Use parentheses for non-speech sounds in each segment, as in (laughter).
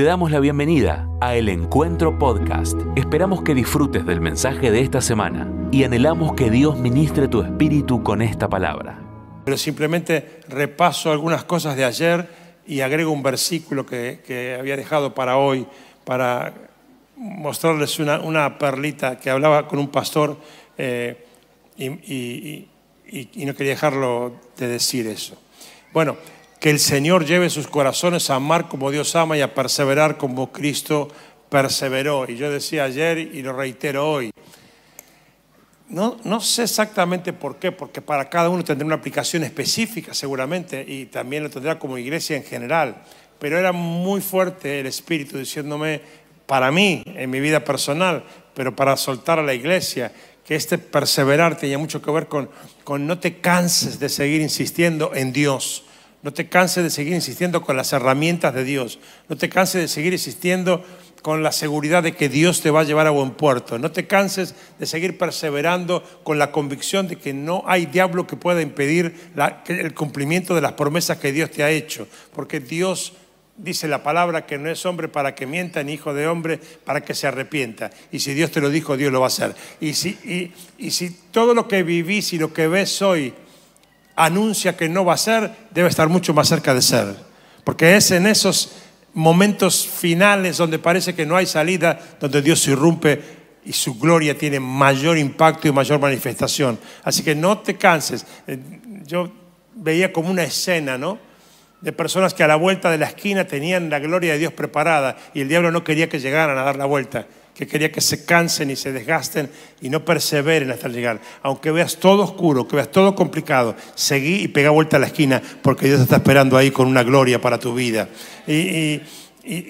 Te damos la bienvenida a El Encuentro Podcast. Esperamos que disfrutes del mensaje de esta semana y anhelamos que Dios ministre tu espíritu con esta palabra. Pero simplemente repaso algunas cosas de ayer y agrego un versículo que, había dejado para hoy, para mostrarles una, perlita que hablaba con un pastor eh, y, y no quería dejarlo de decir eso. Bueno, que el Señor lleve sus corazones a amar como Dios ama y a perseverar como Cristo perseveró. Y yo decía ayer y lo reitero hoy. No, no sé exactamente por qué, porque para cada uno tendrá una aplicación específica seguramente y también lo tendrá como iglesia en general. Pero era muy fuerte el Espíritu diciéndome, para mí, en mi vida personal, pero para soltar a la iglesia, que este perseverar tenía mucho que ver con, con no te canses de seguir insistiendo en Dios no te canses de seguir insistiendo con las herramientas de Dios. No te canses de seguir insistiendo con la seguridad de que Dios te va a llevar a buen puerto. No te canses de seguir perseverando con la convicción de que no hay diablo que pueda impedir el cumplimiento de las promesas que Dios te ha hecho. Porque Dios dice la palabra que no es hombre para que mienta, ni hijo de hombre para que se arrepienta. Y si Dios te lo dijo, Dios lo va a hacer. Y si, y si todo lo que vivís y lo que ves hoy anuncia que no va a ser, debe estar mucho más cerca de ser. Porque es en esos momentos finales donde parece que no hay salida, donde Dios irrumpe y su gloria tiene mayor impacto y mayor manifestación. Así que no te canses. Eh, yo veía como una escena, ¿no? De personas que a la vuelta de la esquina tenían la gloria de Dios preparada y el diablo no quería que llegaran a dar la vuelta que quería que se cansen y se desgasten y no perseveren hasta llegar. Aunque veas todo oscuro, que veas todo complicado, seguí y pega vuelta a la esquina porque Dios está esperando ahí con una gloria para tu vida. Y,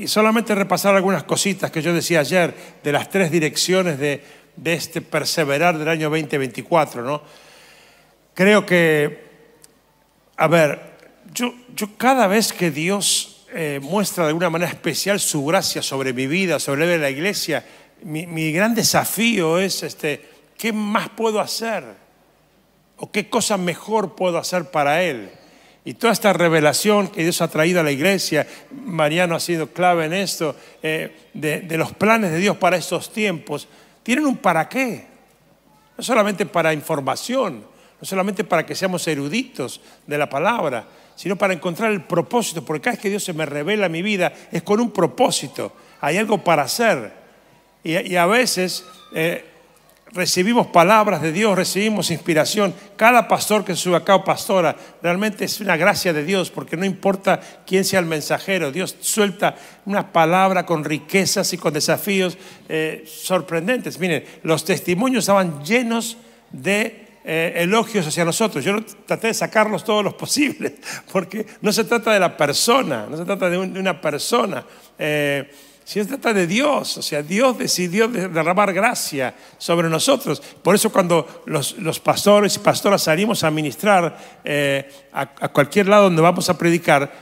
solamente repasar algunas cositas que yo decía ayer de las tres direcciones de, este perseverar del año 2024. ¿no? Creo que, a ver, yo, cada vez que Dios eh, muestra de alguna manera especial su gracia sobre mi vida, sobre la iglesia, mi, gran desafío es, este, ¿qué más puedo hacer? ¿O qué cosa mejor puedo hacer para Él? Y toda esta revelación que Dios ha traído a la iglesia, Mariano ha sido clave en esto, eh, de, los planes de Dios para estos tiempos, tienen un para qué. No solamente para información, no solamente para que seamos eruditos de la palabra, sino para encontrar el propósito, porque cada vez que Dios se me revela mi vida es con un propósito, hay algo para hacer. Y, a veces eh, recibimos palabras de Dios, recibimos inspiración. Cada pastor que sube acá o pastora, realmente es una gracia de Dios, porque no importa quién sea el mensajero, Dios suelta una palabra con riquezas y con desafíos eh, sorprendentes. Miren, los testimonios estaban llenos de eh, elogios hacia nosotros. Yo traté de sacarlos todos los (laughs) posibles, porque no se trata de la persona, no se trata de, una persona. Si se trata de Dios, o sea, Dios decidió derramar gracia sobre nosotros. Por eso cuando los, pastores y pastoras salimos a ministrar eh, a, cualquier lado donde vamos a predicar,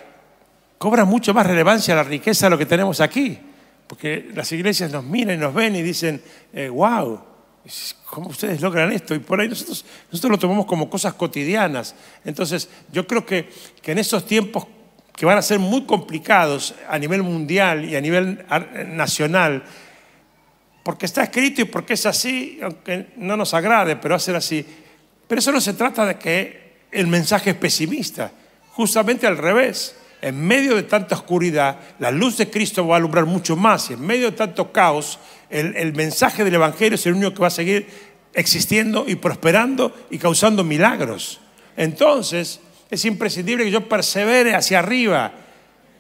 cobra mucho más relevancia la riqueza de lo que tenemos aquí. Porque las iglesias nos miran y nos ven y dicen, wow, eh, ¿cómo ustedes logran esto? Y por ahí nosotros, nosotros lo tomamos como cosas cotidianas. Entonces, yo creo que, que en esos tiempos que van a ser muy complicados a nivel mundial y a nivel nacional, porque está escrito y porque es así, aunque no nos agrade, pero va a ser así. Pero eso no se trata de que el mensaje es pesimista, justamente al revés. En medio de tanta oscuridad, la luz de Cristo va a alumbrar mucho más y en medio de tanto caos, el, el mensaje del Evangelio es el único que va a seguir existiendo y prosperando y causando milagros. Entonces, es imprescindible que yo persevere hacia arriba.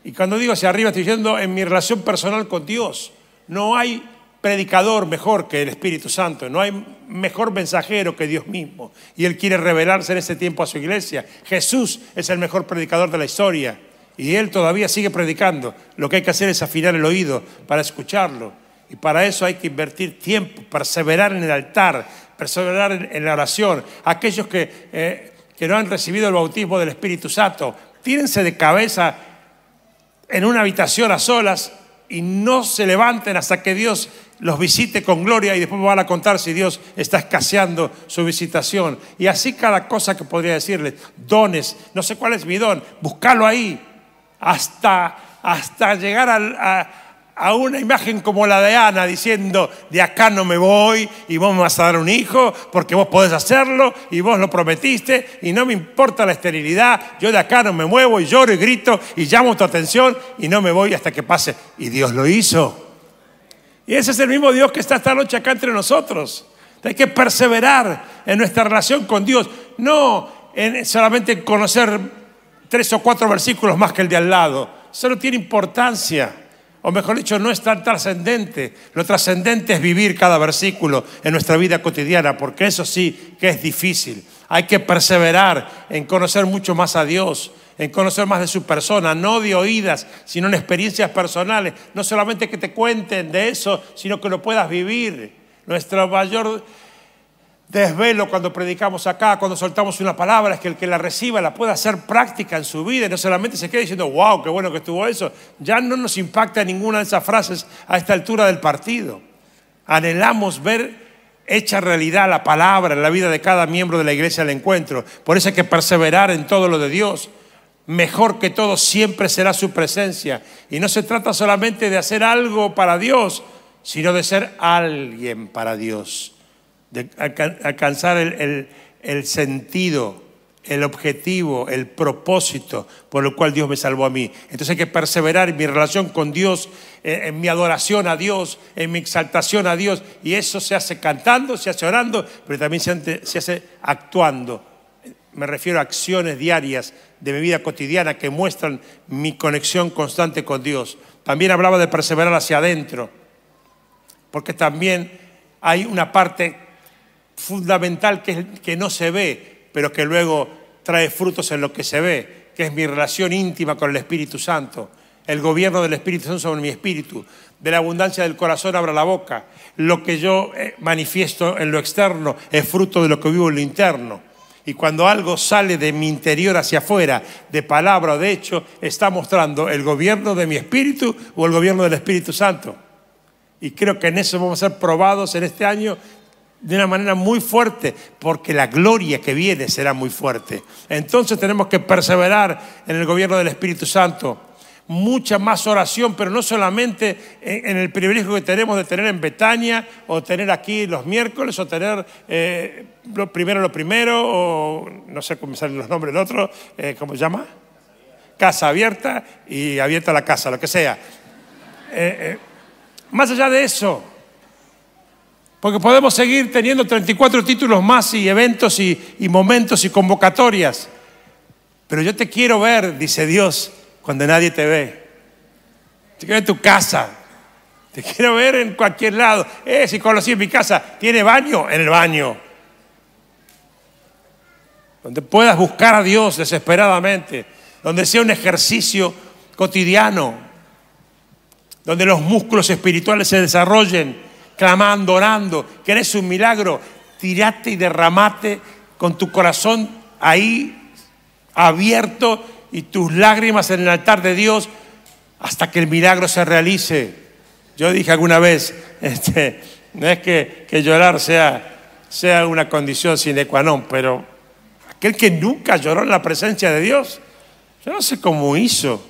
Y cuando digo hacia arriba estoy diciendo en mi relación personal con Dios. No hay predicador mejor que el Espíritu Santo, no hay mejor mensajero que Dios mismo. Y Él quiere revelarse en este tiempo a su iglesia. Jesús es el mejor predicador de la historia. Y Él todavía sigue predicando. Lo que hay que hacer es afinar el oído para escucharlo. Y para eso hay que invertir tiempo, perseverar en el altar, perseverar en la oración. Aquellos que eh, que no han recibido el bautismo del Espíritu Santo, tírense de cabeza en una habitación a solas y no se levanten hasta que Dios los visite con gloria y después me van a contar si Dios está escaseando su visitación. Y así cada cosa que podría decirles, dones, no sé cuál es mi don, buscalo ahí, hasta hasta llegar a, a una imagen como la de Ana diciendo, de acá no me voy y vos me vas a dar un hijo porque vos podés hacerlo y vos lo prometiste y no me importa la esterilidad, yo de acá no me muevo y lloro y grito y llamo tu atención y no me voy hasta que pase. Y Dios lo hizo. Y ese es el mismo Dios que está esta noche acá entre nosotros. Hay que perseverar en nuestra relación con Dios, no en solamente conocer tres o cuatro versículos más que el de al lado. Eso no tiene importancia o mejor dicho, no es tan trascendente. Lo trascendente es vivir cada versículo en nuestra vida cotidiana, porque eso sí que es difícil. Hay que perseverar en conocer mucho más a Dios, en conocer más de su persona, no de oídas, sino en experiencias personales. No solamente que te cuenten de eso, sino que lo puedas vivir. Nuestro mayor desvelo cuando predicamos acá, cuando soltamos una palabra, es que el que la reciba la pueda hacer práctica en su vida y no solamente se quede diciendo, wow, qué bueno que estuvo eso. Ya no nos impacta ninguna de esas frases a esta altura del partido. Anhelamos ver hecha realidad la palabra en la vida de cada miembro de la iglesia del encuentro. Por eso hay que perseverar en todo lo de Dios. Mejor que todo siempre será su presencia. Y no se trata solamente de hacer algo para Dios, sino de ser alguien para Dios de alcanzar el, sentido, el objetivo, el propósito por el cual Dios me salvó a mí. Entonces hay que perseverar en mi relación con Dios, en, mi adoración a Dios, en mi exaltación a Dios. Y eso se hace cantando, se hace orando, pero también se, se hace actuando. Me refiero a acciones diarias de mi vida cotidiana que muestran mi conexión constante con Dios. También hablaba de perseverar hacia adentro, porque también hay una parte fundamental que, no se ve, pero que luego trae frutos en lo que se ve, que es mi relación íntima con el Espíritu Santo, el gobierno del Espíritu Santo sobre mi espíritu, de la abundancia del corazón abra la boca, lo que yo eh, manifiesto en lo externo es fruto de lo que vivo en lo interno. Y cuando algo sale de mi interior hacia afuera, de palabra o de hecho, está mostrando el gobierno de mi espíritu o el gobierno del Espíritu Santo. Y creo que en eso vamos a ser probados en este año de una manera muy fuerte, porque la gloria que viene será muy fuerte. Entonces tenemos que perseverar en el gobierno del Espíritu Santo. Mucha más oración, pero no solamente en el privilegio que tenemos de tener en Betania, o tener aquí los miércoles, o tener eh, lo primero lo primero, o no sé cómo salen los nombres del otro, eh, ¿cómo se llama? Casa abierta y abierta la casa, lo que sea. Eh, más allá de eso, porque podemos seguir teniendo 34 títulos más y eventos y, momentos y convocatorias. Pero yo te quiero ver, dice Dios, cuando nadie te ve. Te quiero ver en tu casa. Te quiero ver en cualquier lado. Eh, si conocí mi casa, ¿tiene baño? En el baño. Donde puedas buscar a Dios desesperadamente. Donde sea un ejercicio cotidiano. Donde los músculos espirituales se desarrollen clamando, orando, querés un milagro, tirate y derramate con tu corazón ahí abierto y tus lágrimas en el altar de Dios hasta que el milagro se realice. Yo dije alguna vez, (laughs) este, no es que, llorar sea, sea una condición sine qua non, pero aquel que nunca lloró en la presencia de Dios, yo no sé cómo hizo.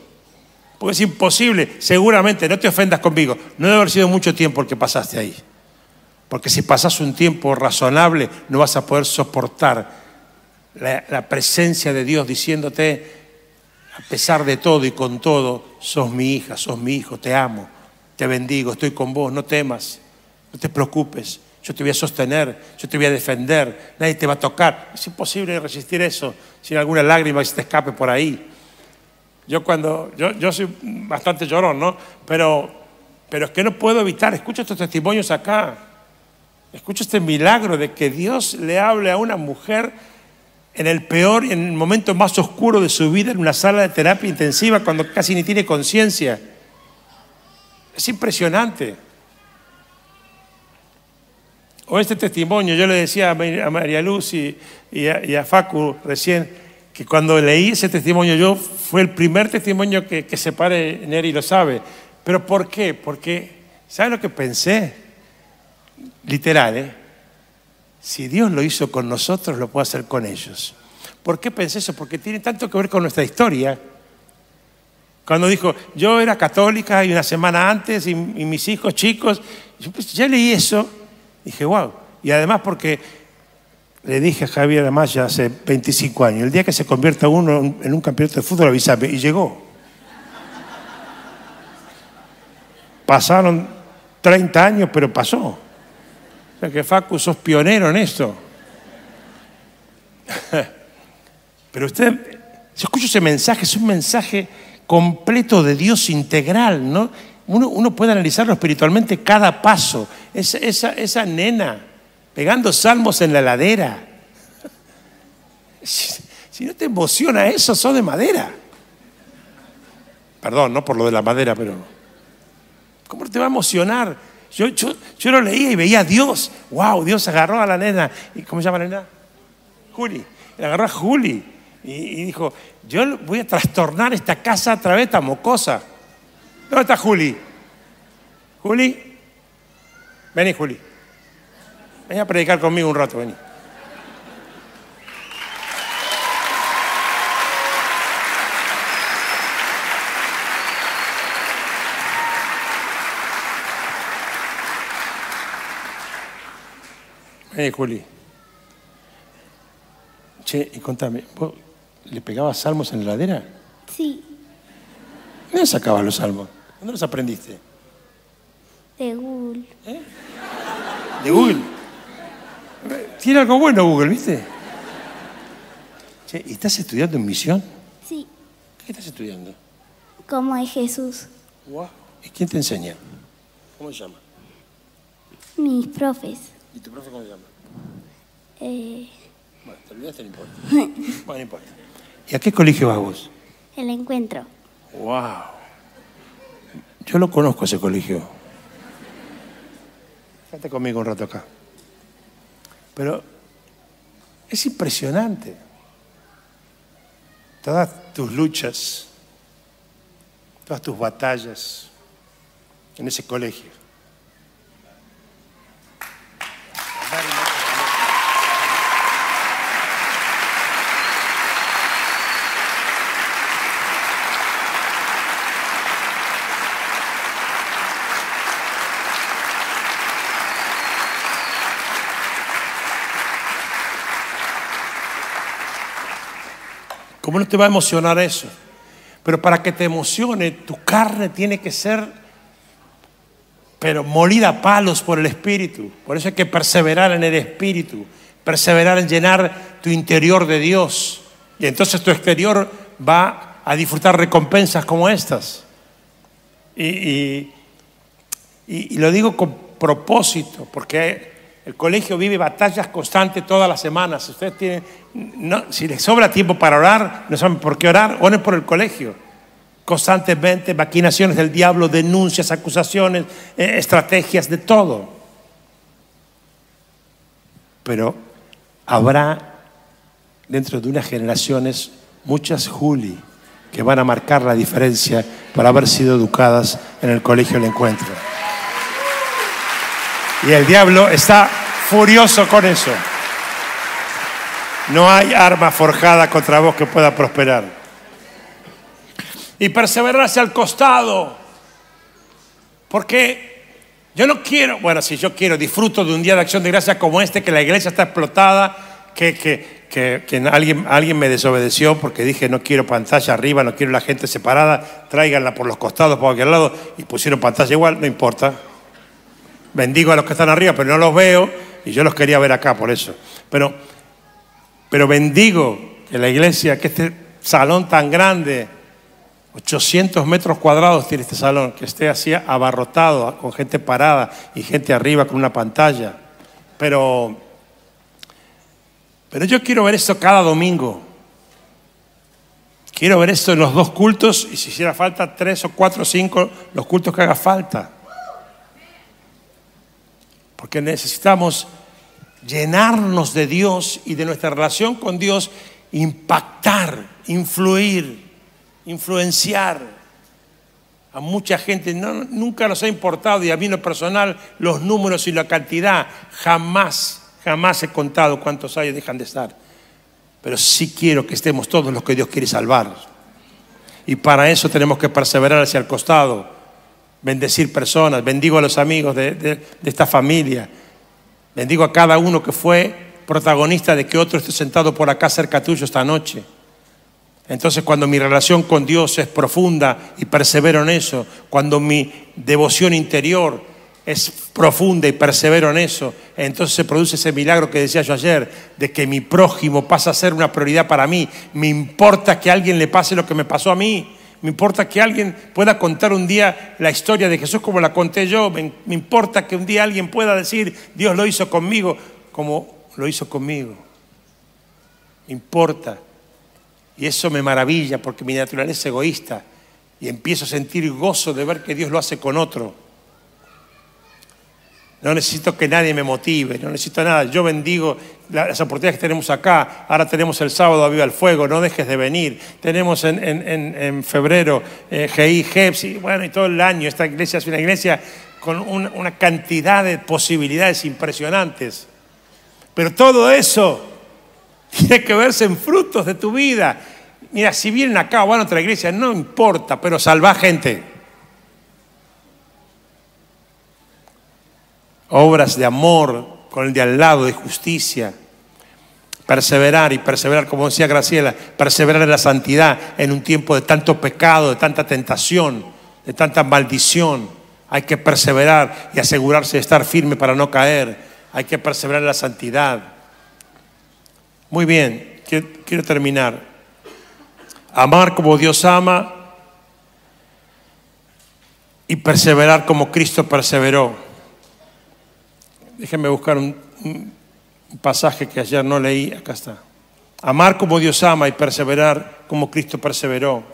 Porque es imposible, seguramente, no te ofendas conmigo, no debe haber sido mucho tiempo el que pasaste ahí. Porque si pasas un tiempo razonable, no vas a poder soportar la, presencia de Dios diciéndote, a pesar de todo y con todo, sos mi hija, sos mi hijo, te amo, te bendigo, estoy con vos, no temas, no te preocupes, yo te voy a sostener, yo te voy a defender, nadie te va a tocar. Es imposible resistir eso sin alguna lágrima que se te escape por ahí. Yo cuando, yo, yo soy bastante llorón, ¿no? Pero, pero es que no puedo evitar, escucho estos testimonios acá. Escucho este milagro de que Dios le hable a una mujer en el peor y en el momento más oscuro de su vida, en una sala de terapia intensiva, cuando casi ni tiene conciencia. Es impresionante. O este testimonio, yo le decía a María Luz y, a, Facu recién, que cuando leí ese testimonio yo fue el primer testimonio que, que se pare Neri lo sabe. ¿Pero por qué? Porque, ¿sabe lo que pensé? Literal, ¿eh? Si Dios lo hizo con nosotros, lo puede hacer con ellos. ¿Por qué pensé eso? Porque tiene tanto que ver con nuestra historia, Cuando dijo, yo era católica y una semana antes y, y mis hijos chicos, yo pues, ya leí eso, dije, wow. Y además porque le dije a Javier Amaya hace 25 años, el día que se convierta uno en un campeonato de fútbol, avísame. Y llegó. Pasaron 30 años, pero pasó. O sea que Facu, sos pionero en esto. (laughs) Pero usted, si escucho ese mensaje, es un mensaje completo de Dios integral, ¿no? Uno, puede analizarlo espiritualmente cada paso. Esa nena pegando salmos en la ladera. Si, no te emociona eso, sos de madera. Perdón, no por lo de la madera, pero ¿cómo te va a emocionar? Yo, yo, yo lo leía y veía a Dios. Wow, Dios agarró a la nena. ¿Y ¿Cómo se llama la nena? Juli. Agarró a Juli y, y dijo, yo voy a trastornar esta casa a través de esta mocosa. ¿Dónde está Juli? Juli, vení Juli. Ven a predicar conmigo un rato, vení. Vení, Juli. Che, y contame, ¿vos le pegabas salmos en la heladera? Sí, ¿Dónde sacabas los salmos? ¿Dónde los aprendiste? de Google. De Google. Tiene algo bueno Google, ¿viste? Che, ¿y estás estudiando en misión? Sí, ¿Qué estás estudiando? como es Jesús. Wow. ¿Y quién te enseña? ¿Cómo se llama? Mis profes. ¿Y tu profe cómo se llama? eh, Bueno, te olvidaste, no importa. (laughs) Bueno, no importa. ¿Y a qué colegio vas vos? el encuentro. Wow. Yo lo conozco ese colegio. Quédate conmigo un rato acá. Pero es impresionante. Todas tus luchas, todas tus batallas en ese colegio. ¿Cómo no te va a emocionar eso? Pero para que te emocione, tu carne tiene que ser, pero molida a palos por el Espíritu. Por eso hay que perseverar en el Espíritu, perseverar en llenar tu interior de Dios. Y entonces tu exterior va a disfrutar recompensas como estas. Y, y- lo digo con propósito, porque el colegio vive batallas constantes todas las semanas. Si ustedes tienen, si les sobra tiempo para orar, no saben por qué orar, oren por el colegio. Constantemente, maquinaciones del diablo, denuncias, acusaciones, eh, estrategias, de todo. Pero habrá dentro de unas generaciones muchas Juli que van a marcar la diferencia por haber sido educadas en el colegio del encuentro. Y el diablo está furioso con eso. No hay arma forjada contra vos que pueda prosperar. Y perseverar hacia el costado. Porque yo no quiero, bueno, si yo quiero, disfruto de un día de acción de gracia como este, que la iglesia está explotada, que, que, que, alguien, alguien me desobedeció porque dije no quiero pantalla arriba, no quiero la gente separada, tráiganla por los costados, por cualquier lado, y pusieron pantalla igual, no importa. Bendigo a los que están arriba, pero no los veo, y yo los quería ver acá por eso. Pero, pero bendigo que la iglesia, que este salón tan grande, 800 metros cuadrados tiene este salón, que esté así abarrotado, con gente parada y gente arriba con una pantalla. Pero, pero yo quiero ver esto cada domingo. Quiero ver esto en los dos cultos y si hiciera falta tres o cuatro o cinco, los cultos que haga falta. Porque necesitamos llenarnos de Dios y de nuestra relación con Dios, impactar, influir, influenciar a mucha gente. Nunca nos ha importado y a mí en lo personal los números y la cantidad, jamás, jamás he contado cuántos y dejan de estar. Pero sí quiero que estemos todos los que Dios quiere salvar. Y para eso tenemos que perseverar hacia el costado, bendecir personas, bendigo a los amigos de, esta familia, bendigo a cada uno que fue protagonista de que otro esté sentado por acá cerca tuyo esta noche. Entonces cuando mi relación con Dios es profunda y persevero en eso, cuando mi devoción interior es profunda y persevero en eso, entonces se produce ese milagro que decía yo ayer, de que mi prójimo pasa a ser una prioridad para mí. Me importa que alguien le pase lo que me pasó a mí. Me importa que alguien pueda contar un día la historia de Jesús como la conté yo. Me, importa que un día alguien pueda decir, Dios lo hizo conmigo como lo hizo conmigo. Me importa. Y eso me maravilla porque mi naturaleza es egoísta y empiezo a sentir gozo de ver que Dios lo hace con otro. No necesito que nadie me motive, no necesito nada. Yo bendigo las oportunidades que tenemos acá. Ahora tenemos el sábado a Viva el Fuego, no dejes de venir. Tenemos en, en- en- febrero eh, GI, GEPS, y bueno, y todo el año. Esta iglesia es una iglesia con un- una cantidad de posibilidades impresionantes. Pero todo eso (laughs) tiene que verse en frutos de tu vida. Mira, si vienen acá o van a otra iglesia, no importa, pero salva gente. Obras de amor con el de al lado, de justicia. Perseverar y perseverar, como decía Graciela, perseverar en la santidad en un tiempo de tanto pecado, de tanta tentación, de tanta maldición. Hay que perseverar y asegurarse de estar firme para no caer. Hay que perseverar en la santidad. Muy bien, quiero, quiero terminar. Amar como Dios ama y perseverar como Cristo perseveró. Déjenme buscar un, pasaje que ayer no leí. Acá está. Amar como Dios ama y perseverar como Cristo perseveró.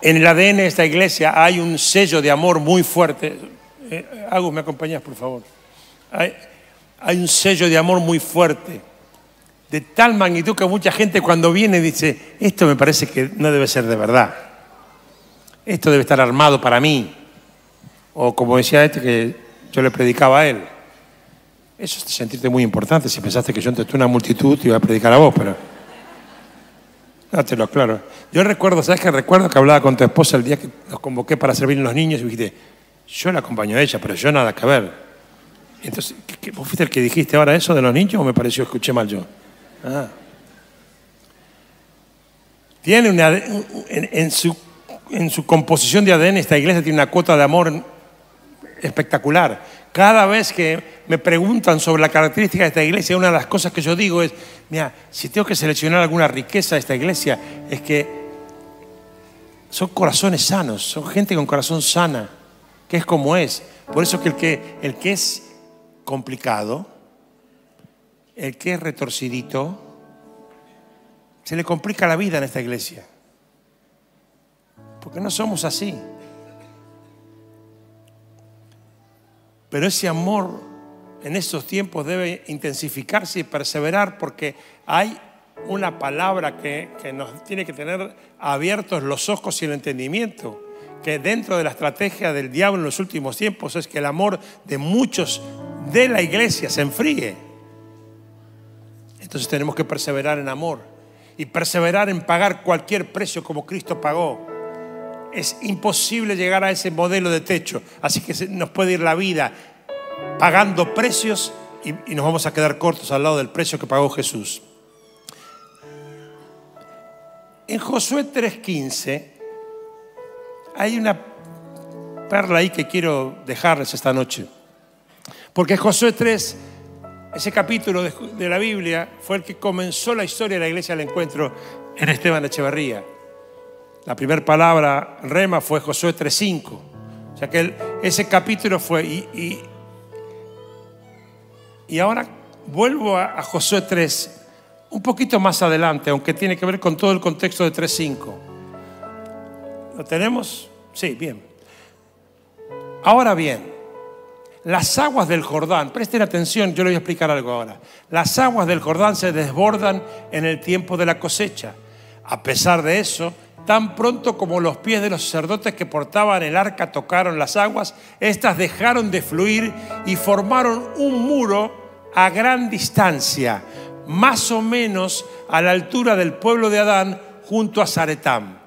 En el ADN de esta iglesia hay un sello de amor muy fuerte. Eh, Agus, ¿me acompañas, por favor? Hay, hay un sello de amor muy fuerte, de tal magnitud que mucha gente cuando viene dice, esto me parece que no debe ser de verdad, esto debe estar armado para mí, o como decía este que yo le predicaba a él. Eso es sentirte muy importante, si pensaste que yo entre una multitud te iba a predicar a vos, pero... No, te lo aclaro. Yo recuerdo, ¿sabes qué? Recuerdo que hablaba con tu esposa el día que nos convoqué para servir a los niños y dijiste, yo la acompaño a ella, pero yo nada que ver. Entonces, ¿qué- ¿vos fuiste el que dijiste ahora eso de los niños o me pareció escuché mal yo? Ah. Tiene una, en, en su, en su composición de ADN esta iglesia tiene una cuota de amor espectacular. Cada vez que me preguntan sobre la característica de esta iglesia, una de las cosas que yo digo es, mira, si tengo que seleccionar alguna riqueza de esta iglesia, es que son corazones sanos, son gente con corazón sana, que es como es. Por eso que el que, el que es complicado, el que es retorcidito, se le complica la vida en esta iglesia. Porque no somos así. Pero ese amor en estos tiempos debe intensificarse y perseverar porque hay una palabra que, que nos tiene que tener abiertos los ojos y el entendimiento, que dentro de la estrategia del diablo en los últimos tiempos es que el amor de muchos de la iglesia se enfríe. Entonces tenemos que perseverar en amor y perseverar en pagar cualquier precio como Cristo pagó. Es imposible llegar a ese modelo de techo, así que nos puede ir la vida pagando precios y, nos vamos a quedar cortos al lado del precio que pagó Jesús. En Josué 3:15 hay una perla ahí que quiero dejarles esta noche. Porque Josué 3, ese capítulo de, la Biblia, fue el que comenzó la historia de la iglesia del encuentro en Esteban Echeverría. La primera palabra rema fue Josué 3.5. O sea que ese capítulo fue... Y, y- y ahora vuelvo a, a Josué 3, un poquito más adelante, aunque tiene que ver con todo el contexto de 3.5. ¿Lo tenemos? Sí, bien. Ahora bien, las aguas del Jordán, presten atención, yo les voy a explicar algo ahora. Las aguas del Jordán se desbordan en el tiempo de la cosecha. A pesar de eso, tan pronto como los pies de los sacerdotes que portaban el arca tocaron las aguas, éstas dejaron de fluir y formaron un muro a gran distancia, más o menos a la altura del pueblo de Adán, junto a Zaretán.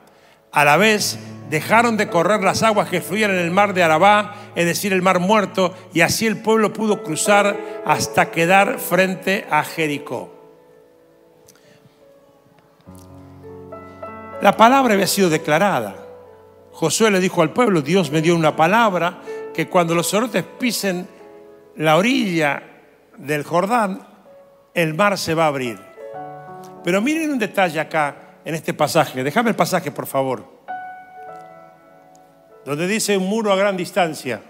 A la vez dejaron de correr las aguas que fluían en el mar de Arabá, es decir, el mar muerto, y así el pueblo pudo cruzar hasta quedar frente a Jericó. La palabra había sido declarada. Josué le dijo al pueblo, Dios me dio una palabra que cuando los sorotes pisen la orilla del Jordán, el mar se va a abrir. Pero miren un detalle acá en este pasaje. Déjame el pasaje, por favor. Donde dice un muro a gran distancia.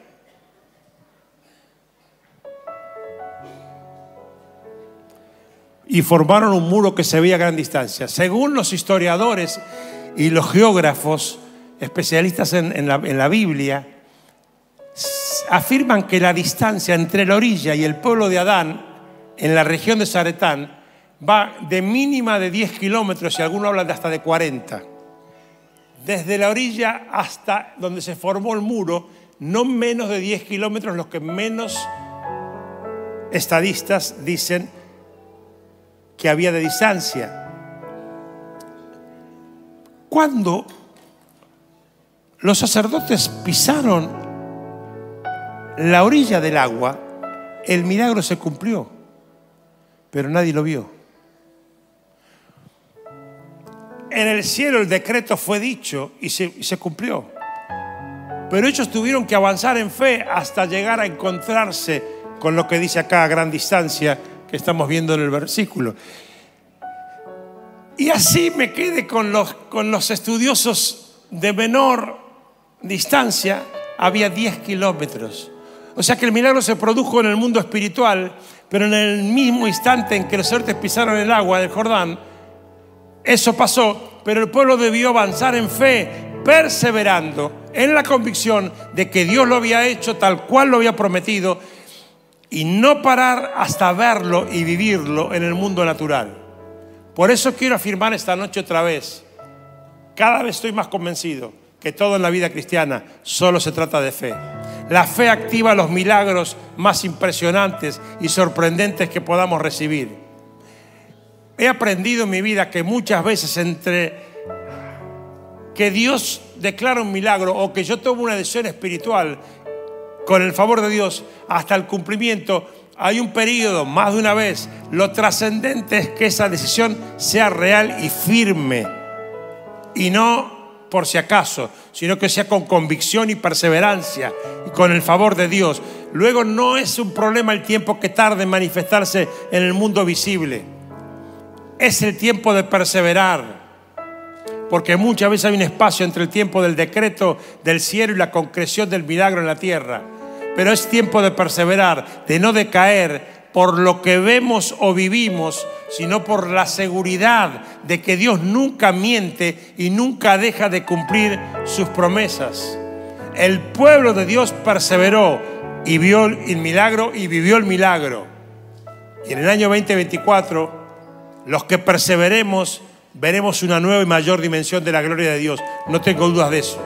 Y formaron un muro que se veía a gran distancia. Según los historiadores y los geógrafos, especialistas en, la, Biblia, afirman que la distancia entre la orilla y el pueblo de Adán, en la región de Zaretán, va de mínima de 10 kilómetros y algunos hablan de hasta de 40. Desde la orilla hasta donde se formó el muro, no menos de 10 kilómetros, los que menos estadistas dicen que había de distancia. Cuando los sacerdotes pisaron la orilla del agua, el milagro se cumplió, pero nadie lo vio. En el cielo el decreto fue dicho y se, cumplió. Pero ellos tuvieron que avanzar en fe hasta llegar a encontrarse con lo que dice acá a gran distancia estamos viendo en el versículo. Y así me quedé con los, con los estudiosos de menor distancia, había 10 kilómetros. O sea que el milagro se produjo en el mundo espiritual, pero en el mismo instante en que los suertes pisaron el agua del Jordán, eso pasó, pero el pueblo debió avanzar en fe, perseverando en la convicción de que Dios lo había hecho tal cual lo había prometido y no parar hasta verlo y vivirlo en el mundo natural. Por eso quiero afirmar esta noche otra vez, cada vez estoy más convencido que todo en la vida cristiana solo se trata de fe. La fe activa los milagros más impresionantes y sorprendentes que podamos recibir. He aprendido en mi vida que muchas veces entre que Dios declara un milagro o que yo tomo una decisión espiritual con el favor de Dios hasta el cumplimiento, hay un periodo, más de una vez. Lo trascendente es que esa decisión sea real y firme y no por si acaso, sino que sea con convicción y perseverancia y con el favor de Dios. Luego no es un problema el tiempo que tarde en manifestarse en el mundo visible. Es el tiempo de perseverar. Porque muchas veces hay un espacio entre el tiempo del decreto del cielo y la concreción del milagro en la tierra. Pero es tiempo de perseverar, de no decaer por lo que vemos o vivimos, sino por la seguridad de que Dios nunca miente y nunca deja de cumplir sus promesas. El pueblo de Dios perseveró y vio el milagro y vivió el milagro. Y en el año 2024 los que perseveremos, veremos una nueva y mayor dimensión de la gloria de Dios. No tengo dudas de eso.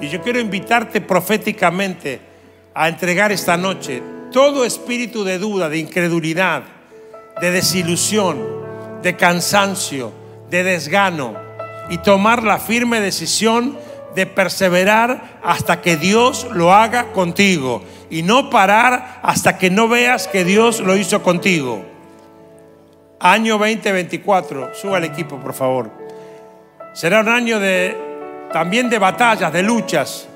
Y yo quiero invitarte proféticamente a entregar esta noche todo espíritu de duda, de incredulidad, de desilusión, de cansancio, de desgano y tomar la firme decisión de perseverar hasta que Dios lo haga contigo y no parar hasta que no veas que Dios lo hizo contigo. Año 2024, suba el equipo por favor. Será un año de también de batallas, de luchas,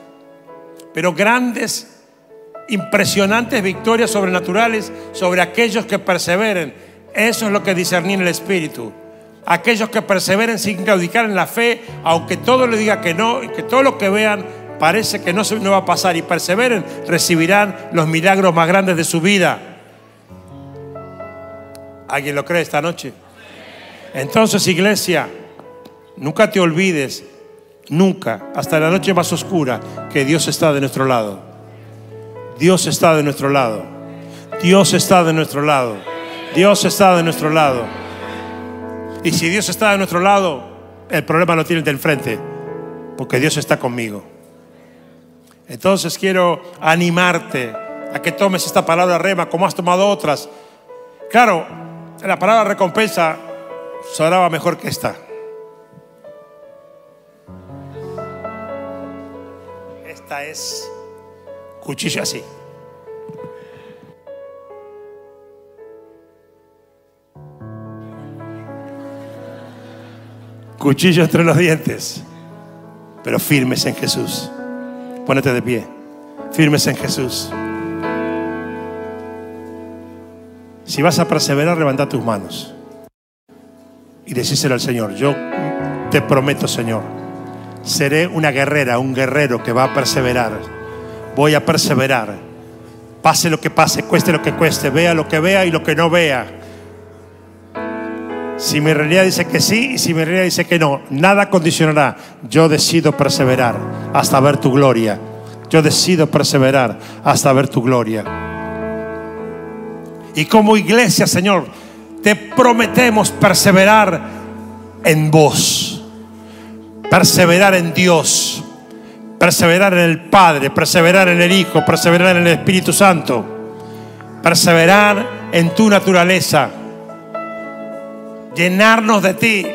pero grandes, impresionantes victorias sobrenaturales sobre aquellos que perseveren. Eso es lo que discernir en el Espíritu. Aquellos que perseveren sin claudicar en la fe, aunque todo le diga que no, y que todo lo que vean parece que no, no va a pasar y perseveren, recibirán los milagros más grandes de su vida. ¿Alguien lo cree esta noche? Entonces, iglesia, nunca te olvides, nunca, hasta la noche más oscura, que Dios está de nuestro lado. Dios está de nuestro lado. Dios está de nuestro lado. Dios está de nuestro lado. Y si Dios está de nuestro lado, el problema lo tiene del frente, porque Dios está conmigo. Entonces quiero animarte a que tomes esta palabra rema como has tomado otras. Claro, la palabra recompensa sonaba mejor que esta. Esta es cuchillo así. Cuchillo entre los dientes, pero firmes en Jesús. Ponete de pie, firmes en Jesús. Si vas a perseverar, levanta tus manos y decíselo al Señor. Yo te prometo, Señor, seré una guerrera, un guerrero que va a perseverar. Voy a perseverar. Pase lo que pase, cueste lo que cueste, vea lo que vea y lo que no vea. Si mi realidad dice que sí y si mi realidad dice que no, nada condicionará. Yo decido perseverar hasta ver tu gloria. Yo decido perseverar hasta ver tu gloria. Y como iglesia, Señor, te prometemos perseverar en vos, perseverar en Dios, perseverar en el Padre, perseverar en el Hijo, perseverar en el Espíritu Santo, perseverar en tu naturaleza, llenarnos de ti,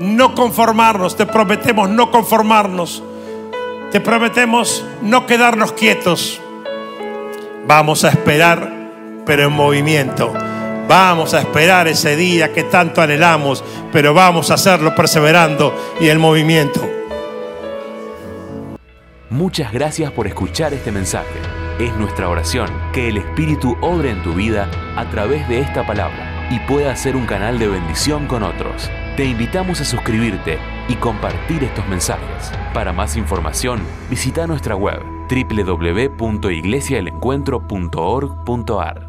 no conformarnos, te prometemos no conformarnos, te prometemos no quedarnos quietos, vamos a esperar, pero en movimiento. Vamos a esperar ese día que tanto anhelamos, pero vamos a hacerlo perseverando y en movimiento. Muchas gracias por escuchar este mensaje. Es nuestra oración que el Espíritu obre en tu vida a través de esta palabra y pueda ser un canal de bendición con otros. Te invitamos a suscribirte y compartir estos mensajes. Para más información, visita nuestra web www.iglesiaelencuentro.org.ar.